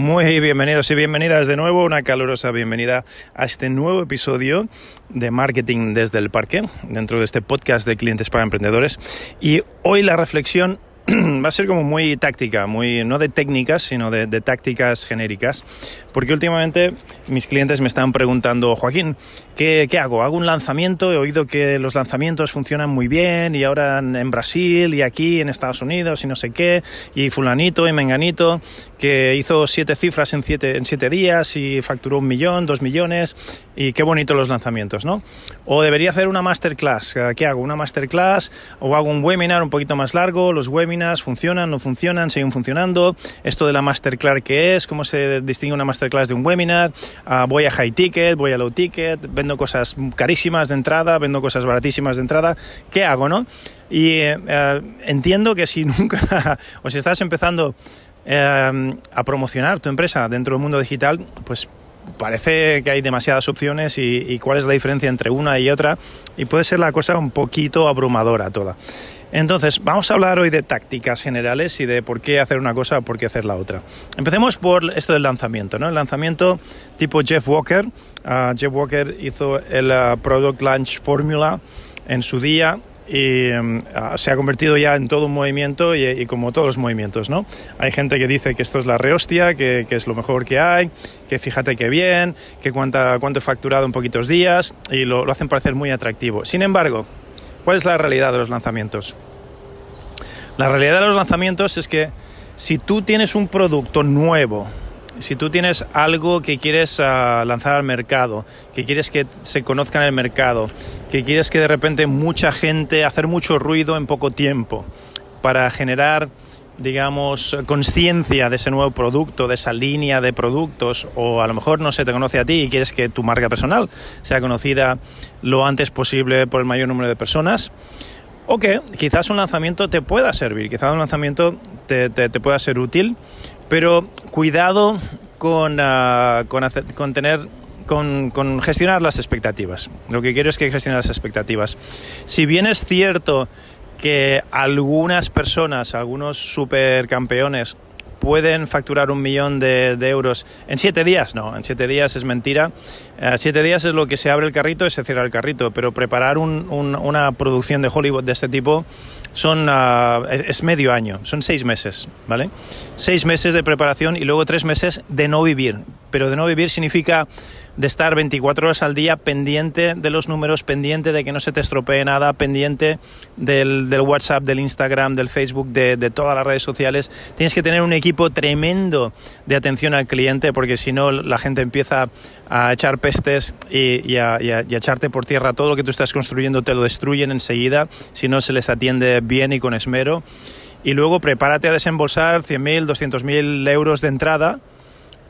Muy bienvenidos y bienvenidas de nuevo, una calurosa bienvenida a este nuevo episodio de Marketing desde el Parque, dentro de este podcast de clientes para emprendedores. Y hoy la reflexión va a ser como muy táctica, muy no de técnicas, sino de, tácticas genéricas, porque últimamente mis clientes me están preguntando, Joaquín, ¿qué, hago? ¿Hago un lanzamiento? He oído que los lanzamientos funcionan muy bien y ahora en, Brasil y aquí en Estados Unidos y no sé qué, y fulanito y menganito, que hizo siete cifras en siete, en siete días y facturó un millón, dos millones, y qué bonito los lanzamientos, ¿no? O debería hacer una masterclass, ¿qué hago? ¿Una masterclass? ¿O hago un webinar un poquito más largo? ¿Los webinars funcionan, no funcionan, siguen funcionando? ¿Esto de la masterclass qué es? ¿Cómo se distingue una masterclass de un webinar? Ah, ¿Voy a high ticket? ¿Voy a low ticket? ¿Vendo cosas carísimas de entrada? ¿Vendo cosas baratísimas de entrada? ¿Qué hago, no? Y eh, entiendo que si nunca, o si estás empezando eh, a promocionar tu empresa dentro del mundo digital, pues parece que hay demasiadas opciones y, cuál es la diferencia entre una y otra y puede ser la cosa un poquito abrumadora toda. Entonces, vamos a hablar hoy de tácticas generales y de por qué hacer una cosa por qué hacer la otra. Empecemos por esto del lanzamiento, ¿no? El lanzamiento tipo Jeff Walker. Ah, Jeff Walker hizo el ah, Product Launch Formula en su día y ah, se ha convertido ya en todo un movimiento y, como todos los movimientos, ¿no? Hay gente que dice que esto es la rehostia, que, que es lo mejor que hay, que fíjate que bien, que cuánta, cuánto he facturado en poquitos días y lo, lo hacen parecer muy atractivo. Sin embargo, ¿cuál es la realidad de los lanzamientos? La realidad de los lanzamientos es que si tú tienes un producto nuevo, si tú tienes algo que quieres ah, lanzar al mercado, que quieres que se conozca en el mercado, que quieres que de repente mucha gente, hacer mucho ruido en poco tiempo, para generar, digamos, conciencia de ese nuevo producto, de esa línea de productos, o a lo mejor no se te conoce a ti y quieres que tu marca personal sea conocida lo antes posible por el mayor número de personas, o que quizás un lanzamiento te pueda servir, quizás un lanzamiento te, te pueda ser útil pero cuidado con, ah, con, tener con, gestionar las expectativas. Lo que quiero es que gestionen las expectativas. Si bien es cierto que algunas personas, algunos supercampeones, pueden facturar un millón de, euros en siete días. No, en siete días es mentira. Eh, siete días es lo que se abre el carrito y se cierra el carrito, pero preparar una producción de Hollywood de este tipo son, ah, es medio año, son seis meses, ¿vale? Seis meses de preparación y luego tres meses de no vivir. Pero de no vivir significa de estar 24 horas al día pendiente de los números, pendiente de que no se te estropee nada, pendiente del, del WhatsApp, del Instagram, del Facebook, de, de, todas las redes sociales. Tienes que tener un equipo tremendo de atención al cliente porque si no la gente empieza a echar pestes y, a, y, a, echarte por tierra todo lo que tú estás construyendo, te lo destruyen enseguida si no se les atiende bien y con esmero. Y luego prepárate a desembolsar 100.000, 200.000 euros de entrada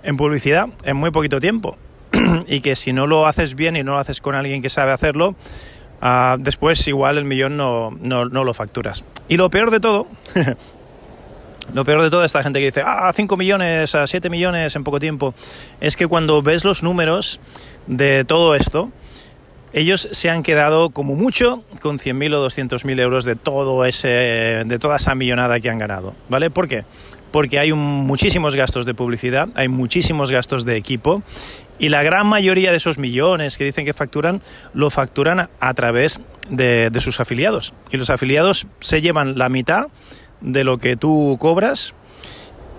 en publicidad en muy poquito tiempo. y que si no lo haces bien y no lo haces con alguien que sabe hacerlo, uh, después igual el millón no, no, no, lo facturas. Y lo peor de todo, lo peor de todo, esta gente que dice, ah, 5 millones, a 7 millones en poco tiempo, es que cuando ves los números de todo esto, ellos se han quedado como mucho con 100.000 o 200.000 euros de, todo ese, de toda esa millonada que han ganado. ¿Vale? ¿Por qué? Porque hay muchísimos gastos de publicidad, hay muchísimos gastos de equipo y la gran mayoría de esos millones que dicen que facturan, lo facturan a través de, sus afiliados. Y los afiliados se llevan la mitad de lo que tú cobras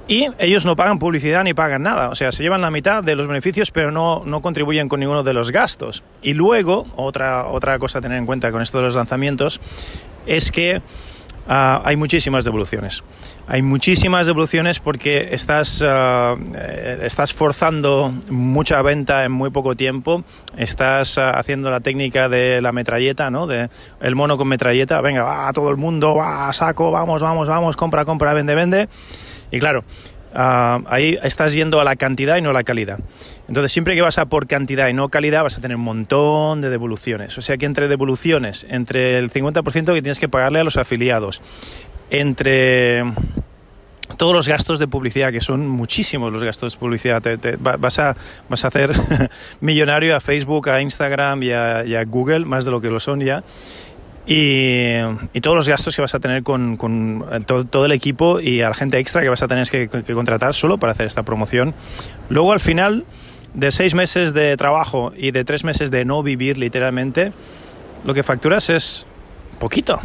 y ellos no pagan publicidad ni pagan nada. O sea, se llevan la mitad de los beneficios, pero no, no contribuyen con ninguno de los gastos. Y luego, otra, otra cosa a tener en cuenta con esto de los lanzamientos, es que ah, hay muchísimas devoluciones. Hay muchísimas devoluciones porque estás, eh, estás forzando mucha venta en muy poco tiempo, estás ah, haciendo la técnica de la metralleta, ¿no? De el mono con metralleta, venga, va todo el mundo, va, saco, vamos, vamos, vamos, compra, compra, vende, vende. Y claro, ahí estás yendo a la cantidad y no a la calidad. Entonces, siempre que vas a por cantidad y no calidad, vas a tener un montón de devoluciones. O sea que entre devoluciones, entre el 50% que tienes que pagarle a los afiliados, entre todos los gastos de publicidad, que son muchísimos los gastos de publicidad. vas, a, vas a hacer millonario a Facebook, a Instagram y a, Google, más de lo que lo son ya. Y, todos los gastos que vas a tener con, eh, todo, el equipo y a la gente extra que vas a tener que, que contratar solo para hacer esta promoción. Luego al final de seis meses de trabajo y de tres meses de no vivir literalmente, lo que facturas es poquito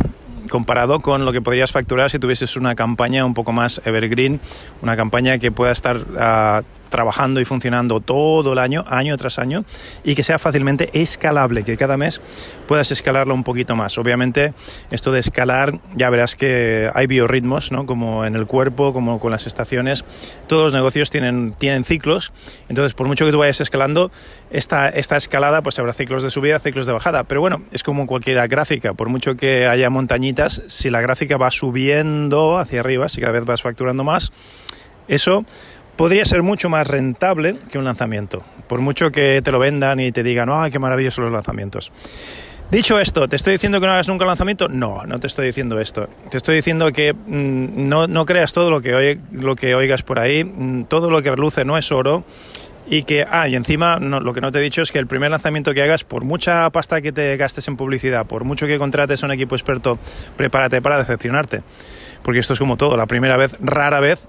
comparado con lo que podrías facturar si tuvieses una campaña un poco más evergreen, una campaña que pueda estar uh, trabajando y funcionando todo el año, año tras año, y que sea fácilmente escalable, que cada mes puedas escalarlo un poquito más. Obviamente, esto de escalar, ya verás que hay biorritmos, ¿no? como en el cuerpo, como con las estaciones. Todos los negocios tienen, tienen ciclos, entonces por mucho que tú vayas escalando, esta, esta escalada pues habrá ciclos de subida, ciclos de bajada, pero bueno, es como cualquier gráfica, por mucho que haya montañitas, si la gráfica va subiendo hacia arriba, si cada vez vas facturando más, eso podría ser mucho más rentable que un lanzamiento, por mucho que te lo vendan y te digan, ¡ay, qué maravillosos los lanzamientos! Dicho esto, ¿te estoy diciendo que no hagas nunca lanzamiento? No, no te estoy diciendo esto. Te estoy diciendo que mm, no, no, creas todo lo que, lo que oigas por ahí, mm, todo lo que reluce no es oro. Y que, ah, y encima lo que no te he dicho es que el primer lanzamiento que hagas, por mucha pasta que te gastes en publicidad, por mucho que contrates a un equipo experto, prepárate para decepcionarte. Porque esto es como todo, la primera vez, rara vez,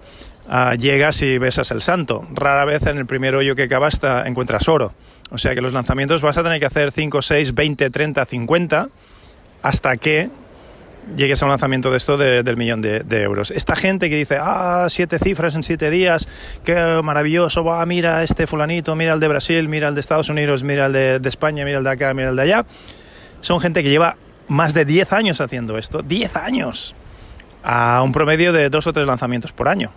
Ah, llegas y besas el santo. Rara vez en el primer hoyo que cavas encuentras oro. O sea que los lanzamientos vas a tener que hacer 5, 6, 20, 30, 50 hasta que llegues a un lanzamiento de esto del millón de, euros. Esta gente que dice, ah, siete cifras en siete días, qué maravilloso, mira este fulanito, mira el de Brasil, mira el de Estados Unidos, mira el de, de España, mira el de acá, mira el de allá, son gente que lleva más de 10 años haciendo esto, 10 años, a un promedio de dos o tres lanzamientos por año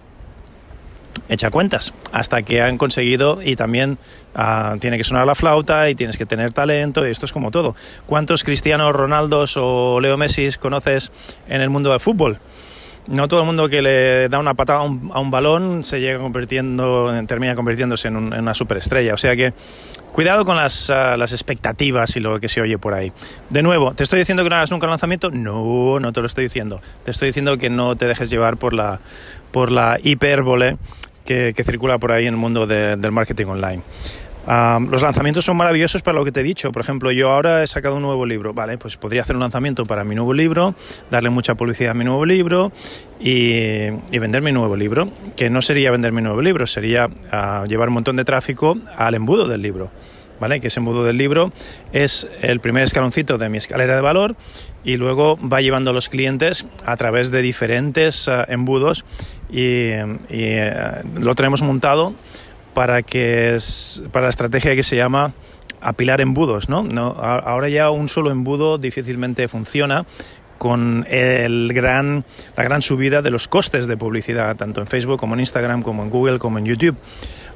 echa cuentas hasta que han conseguido y también ah, tiene que sonar la flauta y tienes que tener talento y esto es como todo. ¿Cuántos Cristianos Ronaldos o Leo Messi conoces en el mundo del fútbol? No todo el mundo que le da una patada a un, balón se llega convirtiendo, termina convirtiéndose en, una superestrella. O sea que cuidado con las, ah, las, expectativas y lo que se oye por ahí. De nuevo, ¿te estoy diciendo que no hagas nunca un lanzamiento? No, no te lo estoy diciendo. Te estoy diciendo que no te dejes llevar por la, por la hipérbole que, circula por ahí en el mundo del marketing online. los lanzamientos son maravillosos para lo que te he dicho. Por ejemplo, yo ahora he sacado un nuevo libro. Vale, pues podría hacer un lanzamiento para mi nuevo libro, darle mucha publicidad a mi nuevo libro y, vender mi nuevo libro. Que no sería vender mi nuevo libro, sería ah, llevar un montón de tráfico al embudo del libro. ¿Vale? Que ese embudo del libro es el primer escaloncito de mi escalera de valor y luego va llevando a los clientes a través de diferentes ah, embudos y, eh, lo tenemos montado para que es, para la estrategia que se llama apilar embudos, ¿no? Ahora ya un solo embudo difícilmente funciona con el gran, la gran subida de los costes de publicidad, tanto en Facebook como en Instagram, como en Google, como en YouTube.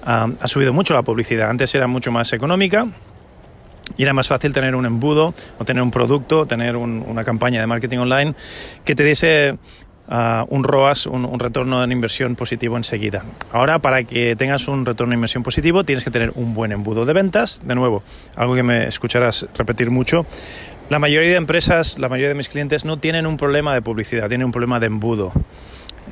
Ah, ha subido mucho la publicidad. Antes era mucho más económica, y era más fácil tener un embudo o tener un producto, tener una campaña de marketing online que te diese uh, un ROAS, un, retorno en inversión positivo enseguida. Ahora, para que tengas un retorno en inversión positivo, tienes que tener un buen embudo de ventas. De nuevo, algo que me escucharás repetir mucho. La mayoría de empresas, la mayoría de mis clientes no tienen un problema de publicidad, tienen un problema de embudo.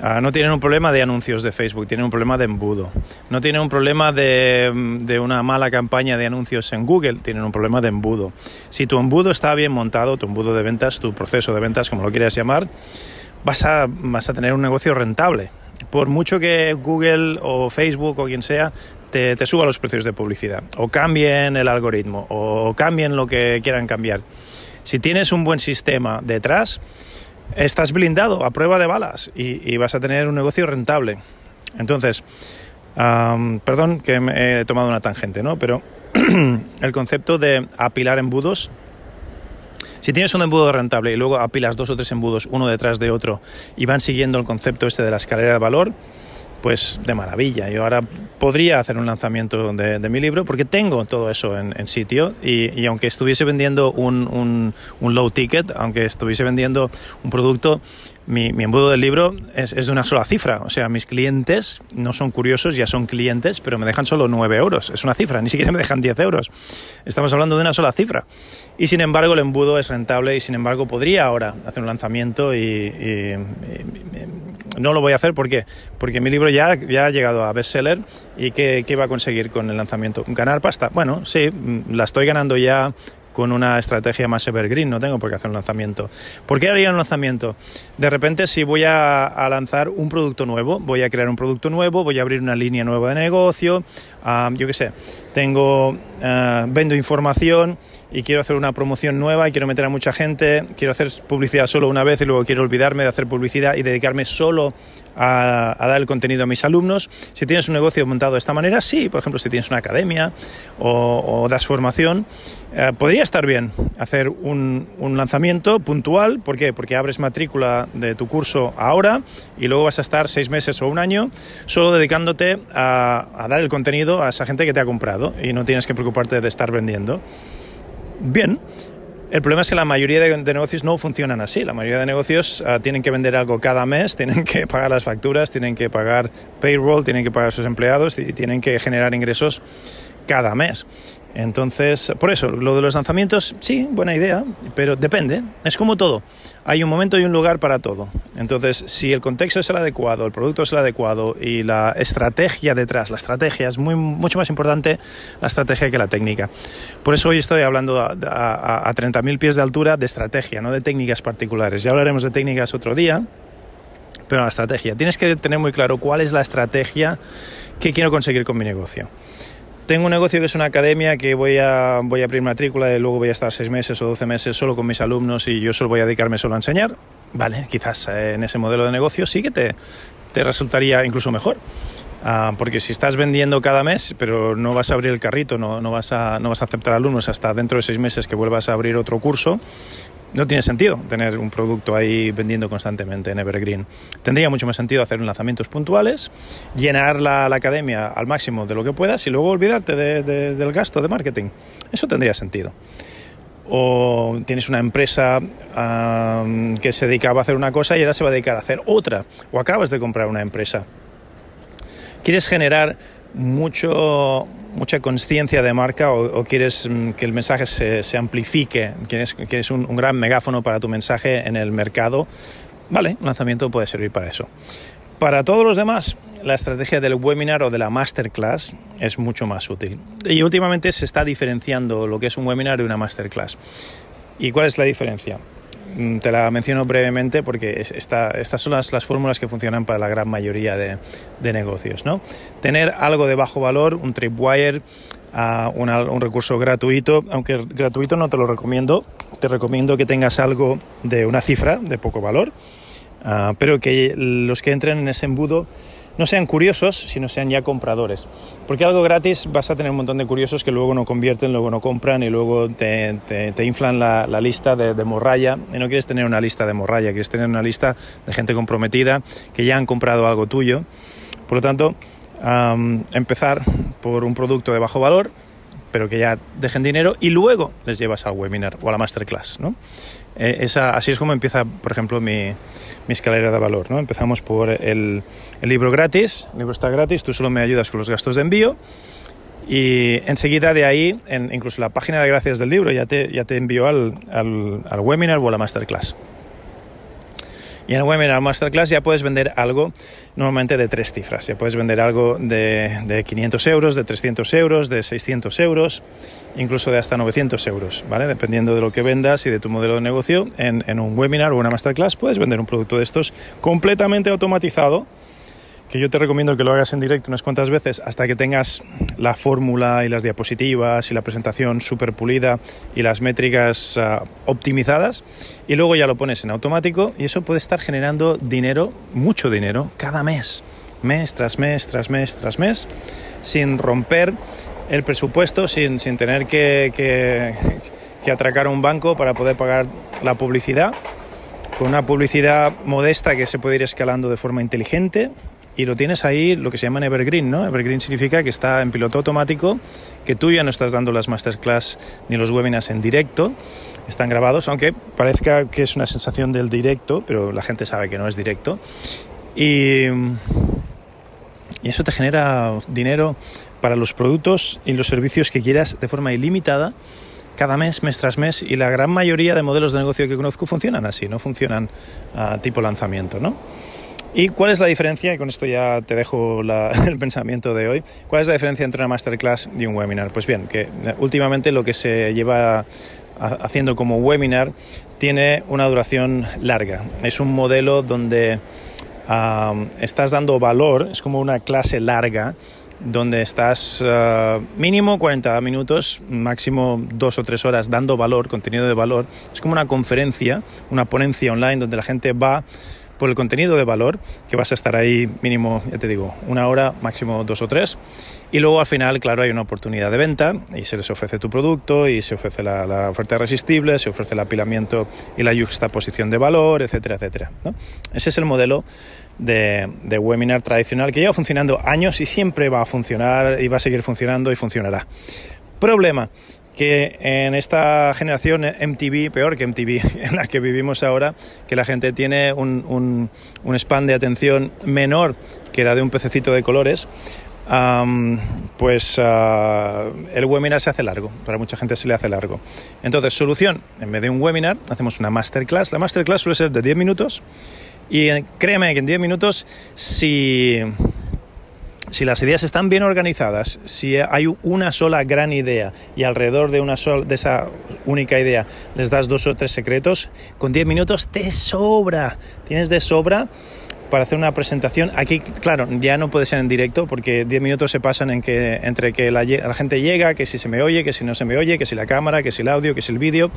Uh, no tienen un problema de anuncios de Facebook, tienen un problema de embudo. No tienen un problema de, de, una mala campaña de anuncios en Google, tienen un problema de embudo. Si tu embudo está bien montado, tu embudo de ventas, tu proceso de ventas, como lo quieras llamar, vas a, vas a tener un negocio rentable. Por mucho que Google o Facebook o quien sea te, te suba los precios de publicidad, o cambien el algoritmo, o cambien lo que quieran cambiar. Si tienes un buen sistema detrás, estás blindado a prueba de balas y, vas a tener un negocio rentable. Entonces, perdón que me he tomado una tangente, ¿no? Pero el concepto de apilar embudos Si tienes un embudo rentable y luego apilas dos o tres embudos uno detrás de otro y van siguiendo el concepto este de la escalera de valor, pues de maravilla. Yo ahora podría hacer un lanzamiento de, mi libro porque tengo todo eso en, sitio y, aunque estuviese vendiendo un, un, low ticket, aunque estuviese vendiendo un producto, mi, embudo del libro es, de una sola cifra. O sea, mis clientes no son curiosos, ya son clientes, pero me dejan solo 9 euros. Es una cifra, ni siquiera me dejan 10 euros. Estamos hablando de una sola cifra. Y sin embargo, el embudo es rentable y sin embargo podría ahora hacer un lanzamiento y no lo voy a hacer porque, porque mi libro ya, ya ha llegado a bestseller y ¿qué, ¿qué va a conseguir con el lanzamiento? ¿Ganar pasta? Bueno, sí, la estoy ganando ya con una estrategia más evergreen, no tengo por qué hacer un lanzamiento. ¿Por qué haría un lanzamiento? De repente, si voy a, lanzar un producto nuevo, voy a crear un producto nuevo, voy a abrir una línea nueva de negocio, yo qué sé, tengo, ah, vendo información y quiero hacer una promoción nueva y quiero meter a mucha gente, quiero hacer publicidad solo una vez y luego quiero olvidarme de hacer publicidad y dedicarme solo a, dar el contenido a mis alumnos. Si tienes un negocio montado de esta manera, sí, por ejemplo, si tienes una academia o, das formación, eh, podría estar bien hacer un, lanzamiento puntual. ¿Por qué? Porque abres matrícula de tu curso ahora y luego vas a estar seis meses o un año solo dedicándote a, a dar el contenido a esa gente que te ha comprado y no tienes que preocuparte de estar vendiendo. Bien, el problema es que la mayoría de, negocios no funcionan así. La mayoría de negocios ah, tienen que vender algo cada mes, tienen que pagar las facturas, tienen que pagar payroll, tienen que pagar a sus empleados y tienen que generar ingresos cada mes. Entonces, por eso, lo de los lanzamientos, sí, buena idea, pero depende, es como todo. Hay un momento y un lugar para todo. Entonces, si el contexto es el adecuado, el producto es el adecuado y la estrategia detrás, la estrategia es muy, mucho más importante la estrategia que la técnica. Por eso hoy estoy hablando a, a 30.000 pies de altura de estrategia, no de técnicas particulares. Ya hablaremos de técnicas otro día, pero la estrategia. Tienes que tener muy claro cuál es la estrategia que quiero conseguir con mi negocio tengo un negocio que es una academia que voy a, voy a abrir matrícula y luego voy a estar seis meses o doce meses solo con mis alumnos y yo solo voy a dedicarme solo a enseñar. Vale, quizás eh, en ese modelo de negocio sí que te, te resultaría incluso mejor. Ah, porque si estás vendiendo cada mes, pero no vas a abrir el carrito, no, no, vas a, no vas a aceptar alumnos hasta dentro de seis meses que vuelvas a abrir otro curso, no tiene sentido tener un producto ahí vendiendo constantemente en Evergreen. Tendría mucho más sentido hacer lanzamientos puntuales, llenar la, academia al máximo de lo que puedas y luego olvidarte del gasto de marketing. Eso tendría sentido. O tienes una empresa que se dedicaba a hacer una cosa y ahora se va a dedicar a hacer otra. O acabas de comprar una empresa. Quieres generar mucho, mucha conciencia de marca o, quieres mm, que el mensaje se, amplifique, quieres, quieres un, gran megáfono para tu mensaje en el mercado, vale, un lanzamiento puede servir para eso. Para todos los demás, la estrategia del webinar o de la masterclass es mucho más útil. Y últimamente se está diferenciando lo que es un webinar de una masterclass. ¿Y cuál es la diferencia? Mm, te la menciono brevemente porque estas son las, fórmulas que funcionan para la gran mayoría de, negocios. ¿no? Tener algo de bajo valor, un tripwire, uh, un recurso gratuito, aunque gratuito no te lo recomiendo, te recomiendo que tengas algo de una cifra de poco valor, ah, pero que los que entren en ese embudo no sean curiosos, sino sean ya compradores. Porque algo gratis vas a tener un montón de curiosos que luego no convierten, luego no compran y luego te, inflan la, la lista de, de, morralla. Y no quieres tener una lista de morralla, quieres tener una lista de gente comprometida que ya han comprado algo tuyo. Por lo tanto, empezar por un producto de bajo valor, pero que ya dejen dinero y luego les llevas al webinar o a la masterclass. ¿no? Eh, esa, así es como empieza, por ejemplo, mi, escalera de valor. ¿no? Empezamos por el, el, libro gratis, el libro está gratis, tú solo me ayudas con los gastos de envío y enseguida de ahí, en, incluso la página de gracias del libro ya te, ya te envió al, al, al webinar o a la masterclass. Y en webinar masterclass ya puedes vender algo normalmente de tres cifras. Ya puedes vender algo de, de 500 euros, de 300 euros, de 600 euros, incluso de hasta 900 euros, ¿vale? Dependiendo de lo que vendas y de tu modelo de negocio, en, en un webinar o una masterclass puedes vender un producto de estos completamente automatizado que yo te recomiendo que lo hagas en directo unas cuantas veces hasta que tengas la fórmula y las diapositivas y la presentación súper pulida y las métricas ah, optimizadas y luego ya lo pones en automático y eso puede estar generando dinero, mucho dinero, cada mes, mes tras mes, tras mes, tras mes, sin romper el presupuesto, sin, sin tener que, que que atracar un banco para poder pagar la publicidad, con una publicidad modesta que se puede ir escalando de forma inteligente, y lo tienes ahí lo que se llama en Evergreen, ¿no? Evergreen significa que está en piloto automático, que tú ya no estás dando las masterclass ni los webinars en directo, están grabados, aunque parezca que es una sensación del directo, pero la gente sabe que no es directo. Y, eso te genera dinero para los productos y los servicios que quieras de forma ilimitada cada mes, mes tras mes, y la gran mayoría de modelos de negocio que conozco funcionan así, no funcionan a tipo lanzamiento, ¿no? ¿Y cuál es la diferencia? Y con esto ya te dejo el pensamiento de hoy. ¿Cuál es la diferencia entre una masterclass y un webinar? Pues bien, que eh, últimamente lo que se lleva haciendo como webinar tiene una duración larga. Es un modelo donde estás dando valor, es como una clase larga donde estás ah, mínimo 40 minutos, máximo dos o tres horas dando valor, contenido de valor. Es como una conferencia, una ponencia online donde la gente va por el contenido de valor, que vas a estar ahí mínimo, ya te digo, una hora, máximo dos o tres. Y luego al final, claro, hay una oportunidad de venta y se les ofrece tu producto y se ofrece la, oferta irresistible, se ofrece el apilamiento y la juxtaposición de valor, etcétera, etcétera. Ese es el modelo de, de, webinar tradicional que lleva funcionando años y siempre va a funcionar y va a seguir funcionando y funcionará. Problema, que en esta generación MTV, peor que MTV en la que vivimos ahora, que la gente tiene un, un, span de atención menor que la de un pececito de colores, pues ah, el webinar se hace largo, para mucha gente se le hace largo. Entonces, solución, en vez de un webinar, hacemos una masterclass. La masterclass suele ser de 10 minutos y eh, créeme que en 10 minutos, si si las ideas están bien organizadas, si hay una sola gran idea y alrededor de, una de esa única idea les das dos o tres secretos, con 10 minutos te sobra, tienes de sobra para hacer una presentación. Aquí, claro, ya no puede ser en directo porque 10 minutos se pasan entre que la, gente llega, que si se me oye, que si no se me oye, que si la cámara, que si el audio, que si el vídeo.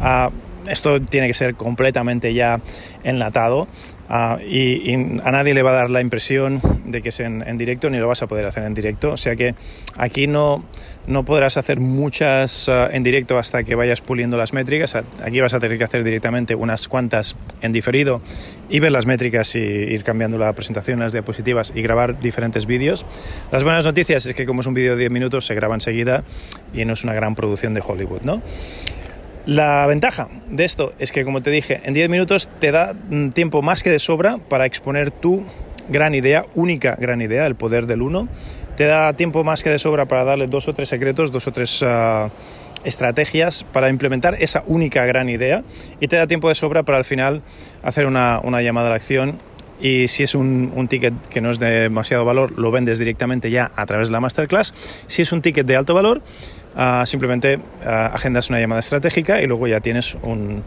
Ah, esto tiene que ser completamente ya enlatado Ah, y, a nadie le va a dar la impresión de que es en, directo ni lo vas a poder hacer en directo. O sea que aquí no, no podrás hacer muchas ah, en directo hasta que vayas puliendo las métricas. Aquí vas a tener que hacer directamente unas cuantas en diferido y ver las métricas y ir cambiando la presentación, las diapositivas y grabar diferentes vídeos. Las buenas noticias es que como es un vídeo de 10 minutos se graba enseguida y no es una gran producción de Hollywood, ¿no? La ventaja de esto es que, como te dije, en 10 minutos te da mm, tiempo más que de sobra para exponer tu gran idea, única gran idea, el poder del uno. Te da tiempo más que de sobra para darle dos o tres secretos, dos o tres ah, estrategias para implementar esa única gran idea. Y te da tiempo de sobra para al final hacer una, llamada a la acción y si es un, un, ticket que no es de demasiado valor, lo vendes directamente ya a través de la masterclass. Si es un ticket de alto valor, simplemente agendas una llamada estratégica y luego ya tienes un,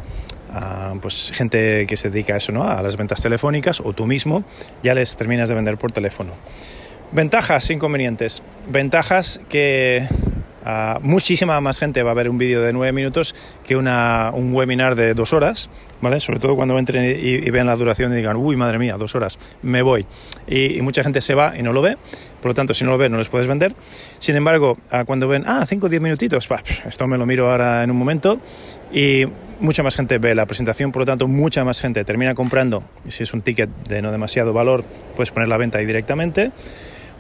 pues gente que se dedica a eso, ¿no? a las ventas telefónicas o tú mismo ya les terminas de vender por teléfono. Ventajas, inconvenientes. Ventajas que muchísima más gente va a ver un vídeo de 9 minutos que una, un webinar de dos horas, ¿vale? Sobre todo cuando entren y, vean la duración y digan, uy, madre mía, dos horas, me voy. Y, mucha gente se va y no lo ve, por lo tanto, si no lo ve, no les puedes vender. Sin embargo, cuando ven, ah, 5 o 10 minutitos, esto me lo miro ahora en un momento, y mucha más gente ve la presentación, por lo tanto, mucha más gente termina comprando. Y si es un ticket de no demasiado valor, puedes poner la venta ahí directamente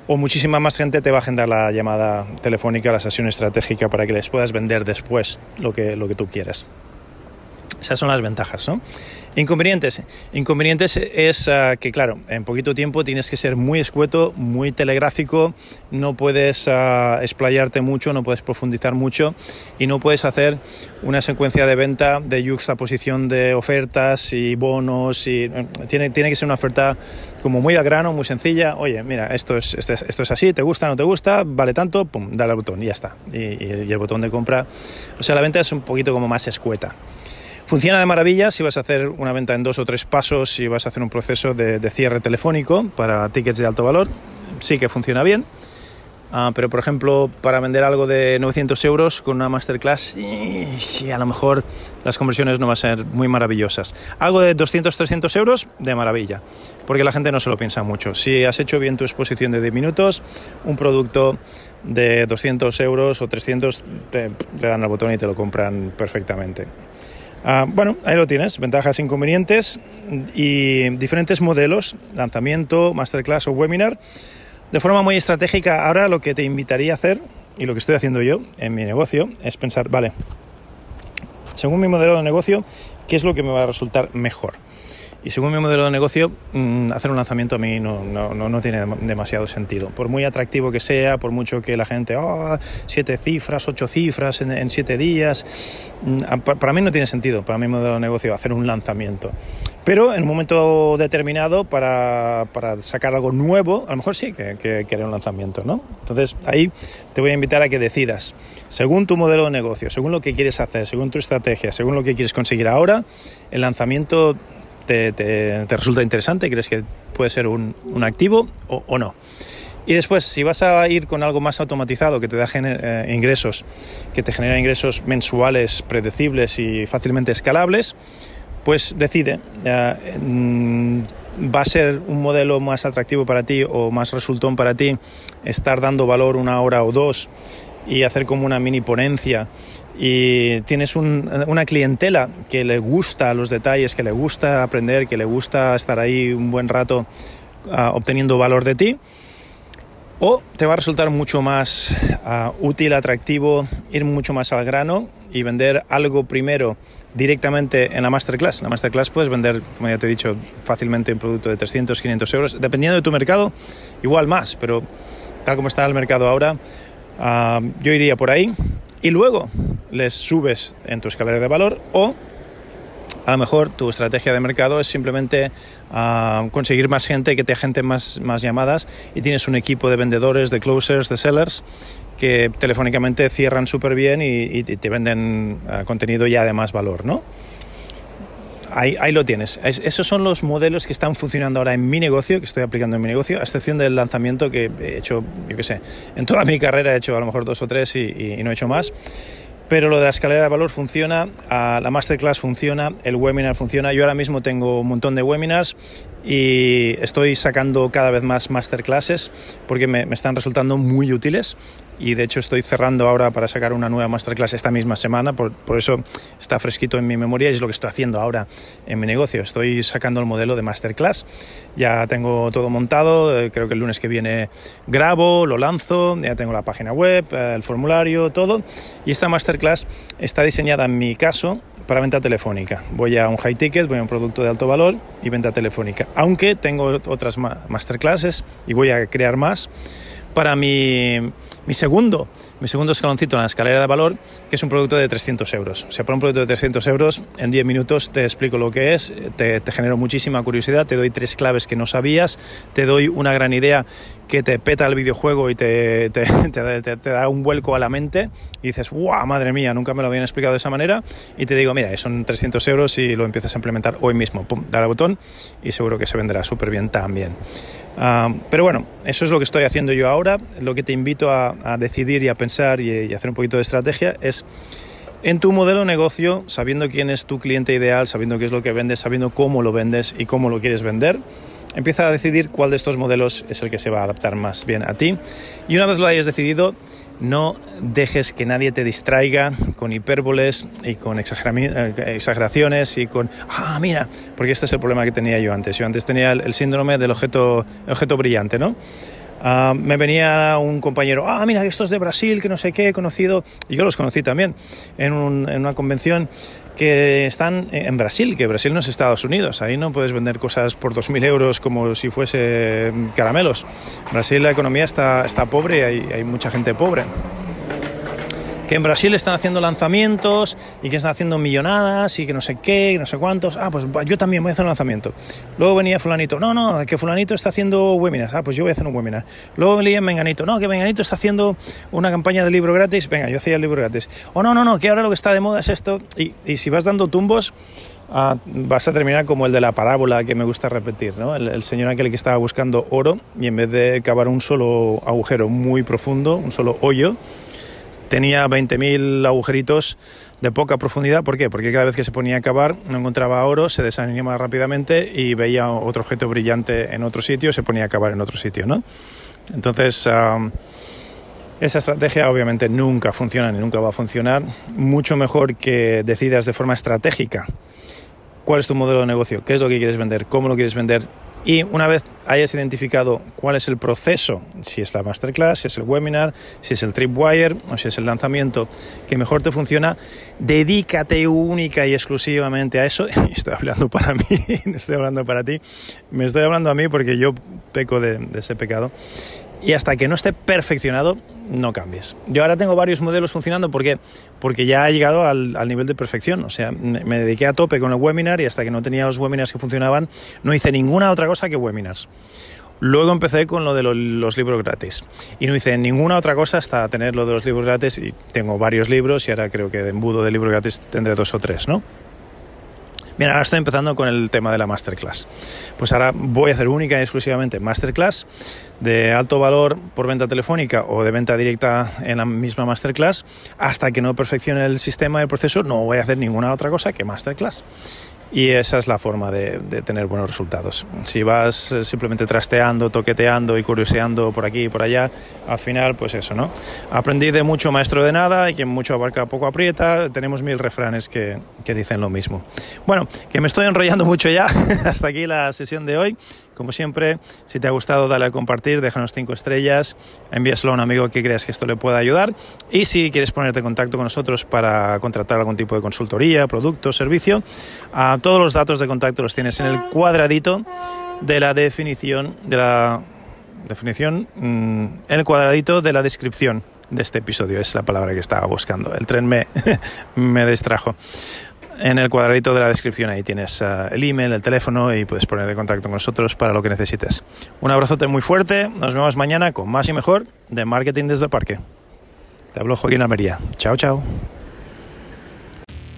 o muchísima más gente te va a agendar la llamada telefónica, la sesión estratégica para que les puedas vender después lo que, lo que tú quieras. Esas son las ventajas, ¿no? Inconvenientes. Inconvenientes es ah, que, claro, en poquito tiempo tienes que ser muy escueto, muy telegráfico, no puedes uh, explayarte mucho, no puedes profundizar mucho y no puedes hacer una secuencia de venta de juxtaposición de ofertas y bonos. Y, eh, tiene, tiene que ser una oferta como muy al grano, muy sencilla. Oye, mira, esto es, esto es, esto es así, ¿te gusta, no te gusta? Vale tanto, pum, dale al botón y ya está. Y, y el botón de compra. O sea, la venta es un poquito como más escueta. Funciona de maravilla si vas a hacer una venta en dos o tres pasos, si vas a hacer un proceso de, cierre telefónico para tickets de alto valor, sí que funciona bien. Ah, pero por ejemplo, para vender algo de 900 euros con una masterclass, sí, a lo mejor las conversiones no van a ser muy maravillosas. Algo de 200, 300 euros, de maravilla, porque la gente no se lo piensa mucho. Si has hecho bien tu exposición de 10 minutos, un producto de 200 euros o 300 te, te dan al botón y te lo compran perfectamente. Ah, bueno, ahí lo tienes, ventajas, inconvenientes y diferentes modelos, lanzamiento, masterclass o webinar de forma muy estratégica. Ahora lo que te invitaría a hacer, y lo que estoy haciendo yo en mi negocio, es pensar, vale, según mi modelo de negocio, ¿qué es lo que me va a resultar mejor? Y según mi modelo de negocio, mm, hacer un lanzamiento a mí no, no, no, tiene demasiado sentido. Por muy atractivo que sea, por mucho que la gente, oh, siete cifras, ocho cifras en, siete días, mm, para mí no tiene sentido, para mi modelo de negocio, hacer un lanzamiento. Pero en un momento determinado, para, para sacar algo nuevo, a lo mejor sí que, que, que un lanzamiento, ¿no? Entonces ahí te voy a invitar a que decidas, según tu modelo de negocio, según lo que quieres hacer, según tu estrategia, según lo que quieres conseguir ahora, el lanzamiento te, resulta interesante, crees que puede ser un, activo o, no. Y después, si vas a ir con algo más automatizado que te da eh, ingresos, que te genera ingresos mensuales, predecibles y fácilmente escalables, pues decide. Mm, ¿Va a ser un modelo más atractivo para ti o más resultón para ti estar dando valor una hora o dos y hacer como una mini ponencia y tienes una clientela que le gusta los detalles, que le gusta aprender, que le gusta estar ahí un buen rato ah, obteniendo valor de ti, o te va a resultar mucho más ah, útil, atractivo, ir mucho más al grano y vender algo primero directamente en la masterclass. En la masterclass puedes vender, como ya te he dicho, fácilmente un producto de 300, 500 euros, dependiendo de tu mercado, igual más, pero tal como está el mercado ahora, ah, yo iría por ahí y luego les subes en tu escalera de valor o a lo mejor tu estrategia de mercado es simplemente ah, conseguir más gente, que te agente más, más llamadas y tienes un equipo de vendedores, de closers, de sellers que telefónicamente cierran súper bien y, te venden ah, contenido ya de más valor, ¿no? Ahí, lo tienes. esos son los modelos que están funcionando ahora en mi negocio, que estoy aplicando en mi negocio, a excepción del lanzamiento que he hecho, yo qué sé, en toda mi carrera he hecho a lo mejor dos o tres y, no he hecho más. Pero lo de la escalera de valor funciona, la masterclass funciona, el webinar funciona. Yo ahora mismo tengo un montón de webinars y estoy sacando cada vez más masterclasses porque me están resultando muy útiles y de hecho estoy cerrando ahora para sacar una nueva masterclass esta misma semana, por, eso está fresquito en mi memoria y es lo que estoy haciendo ahora en mi negocio. Estoy sacando el modelo de masterclass, ya tengo todo montado, eh, creo que el lunes que viene grabo, lo lanzo, ya tengo la página web, eh, el formulario, todo. Y esta masterclass está diseñada en mi caso para venta telefónica. Voy a un high ticket, voy a un producto de alto valor y venta telefónica. Aunque tengo otras masterclasses y voy a crear más para mi segundo, mi segundo escaloncito en la escalera de valor, que es un producto de 300 euros. O sea, por un producto de 300 euros, en 10 minutos te explico lo que es, te, genero muchísima curiosidad, te doy tres claves que no sabías, te doy una gran idea que te peta el videojuego y te, te, da un vuelco a la mente y dices, ¡guau! Madre mía, nunca me lo habían explicado de esa manera. Y te digo, mira, son 300 euros y lo empiezas a implementar hoy mismo. Pum, dale al botón y seguro que se venderá súper bien también. Ah, pero bueno, eso es lo que estoy haciendo yo ahora. Lo que te invito a, decidir y a pensar y, hacer un poquito de estrategia es en tu modelo de negocio, sabiendo quién es tu cliente ideal, sabiendo qué es lo que vendes, sabiendo cómo lo vendes y cómo lo quieres vender Empieza a decidir cuál de estos modelos es el que se va a adaptar más bien a ti. Y una vez lo hayas decidido, no dejes que nadie te distraiga con hipérboles y con eh, exageraciones y con, ah, mira, porque este es el problema que tenía yo antes. Yo antes tenía el síndrome del objeto, objeto brillante, ¿no? Ah, me venía un compañero, ah, mira, esto es de Brasil, que no sé qué, he conocido, y yo los conocí también en, en una convención que están en Brasil, que Brasil no es Estados Unidos, ahí no puedes vender cosas por 2.000 euros como si fuese caramelos. En Brasil la economía está, está pobre y hay, hay mucha gente pobre que en Brasil están haciendo lanzamientos y que están haciendo millonadas y que no sé qué, no sé cuántos. Ah, pues yo también voy a hacer un lanzamiento. Luego venía fulanito, no, no, que fulanito está haciendo webinars. Ah, pues yo voy a hacer un webinar. Luego venía Menganito, no, que Menganito está haciendo una campaña de libro gratis. Venga, yo hacía el libro gratis. O no, no, no, que ahora lo que está de moda es esto. Y, y si vas dando tumbos, ah, vas a terminar como el de la parábola que me gusta repetir, ¿no? El, señor aquel que estaba buscando oro y en vez de cavar un solo agujero muy profundo, un solo hoyo, tenía 20.000 agujeritos de poca profundidad. ¿Por qué? Porque cada vez que se ponía a cavar no encontraba oro, se desanimaba rápidamente y veía otro objeto brillante en otro sitio, se ponía a cavar en otro sitio, ¿no? Entonces, esa estrategia obviamente nunca funciona ni nunca va a funcionar. Mucho mejor que decidas de forma estratégica cuál es tu modelo de negocio, qué es lo que quieres vender, cómo lo quieres vender. Y una vez hayas identificado cuál es el proceso, si es la masterclass, si es el webinar, si es el tripwire o si es el lanzamiento que mejor te funciona, dedícate única y exclusivamente a eso. Estoy hablando para mí, no estoy hablando para ti, me estoy hablando a mí porque yo peco de, de ese pecado y hasta que no esté perfeccionado, no cambies. Yo ahora tengo varios modelos funcionando porque, porque ya he llegado al, nivel de perfección. O sea, me, dediqué a tope con el webinar y hasta que no tenía los webinars que funcionaban, no hice ninguna otra cosa que webinars. Luego empecé con lo de los libros gratis y no hice ninguna otra cosa hasta tener lo de los libros gratis y tengo varios libros y ahora creo que de embudo de libros gratis tendré dos o tres, ¿no? Bien, ahora estoy empezando con el tema de la masterclass. Pues ahora voy a hacer única y exclusivamente masterclass de alto valor por venta telefónica o de venta directa en la misma masterclass. Hasta que no perfeccione el sistema el proceso, no voy a hacer ninguna otra cosa que masterclass. Y esa es la forma de, tener buenos resultados. Si vas eh, simplemente trasteando, toqueteando y curioseando por aquí y por allá, al final, pues eso, ¿no? Aprendí de mucho maestro de nada y quien mucho abarca poco aprieta. Tenemos mil refranes que, que dicen lo mismo. Bueno, que me estoy enrollando mucho ya. Hasta aquí la sesión de hoy. Como siempre, si te ha gustado, dale a compartir, déjanos cinco estrellas, envíaselo a un amigo que creas que esto le pueda ayudar. Y si quieres ponerte en contacto con nosotros para contratar algún tipo de consultoría, producto, servicio, a todos los datos de contacto los tienes en el cuadradito de la definición de la definición mm, en el cuadradito de la descripción de este episodio es la palabra que estaba buscando el tren me, me distrajo en el cuadradito de la descripción ahí tienes eh, el email, el teléfono y puedes poner en contacto con nosotros para lo que necesites. Un abrazote muy fuerte, nos vemos mañana con más y mejor de Marketing desde el Parque. Te hablo Joaquín Almería. Chao, chao.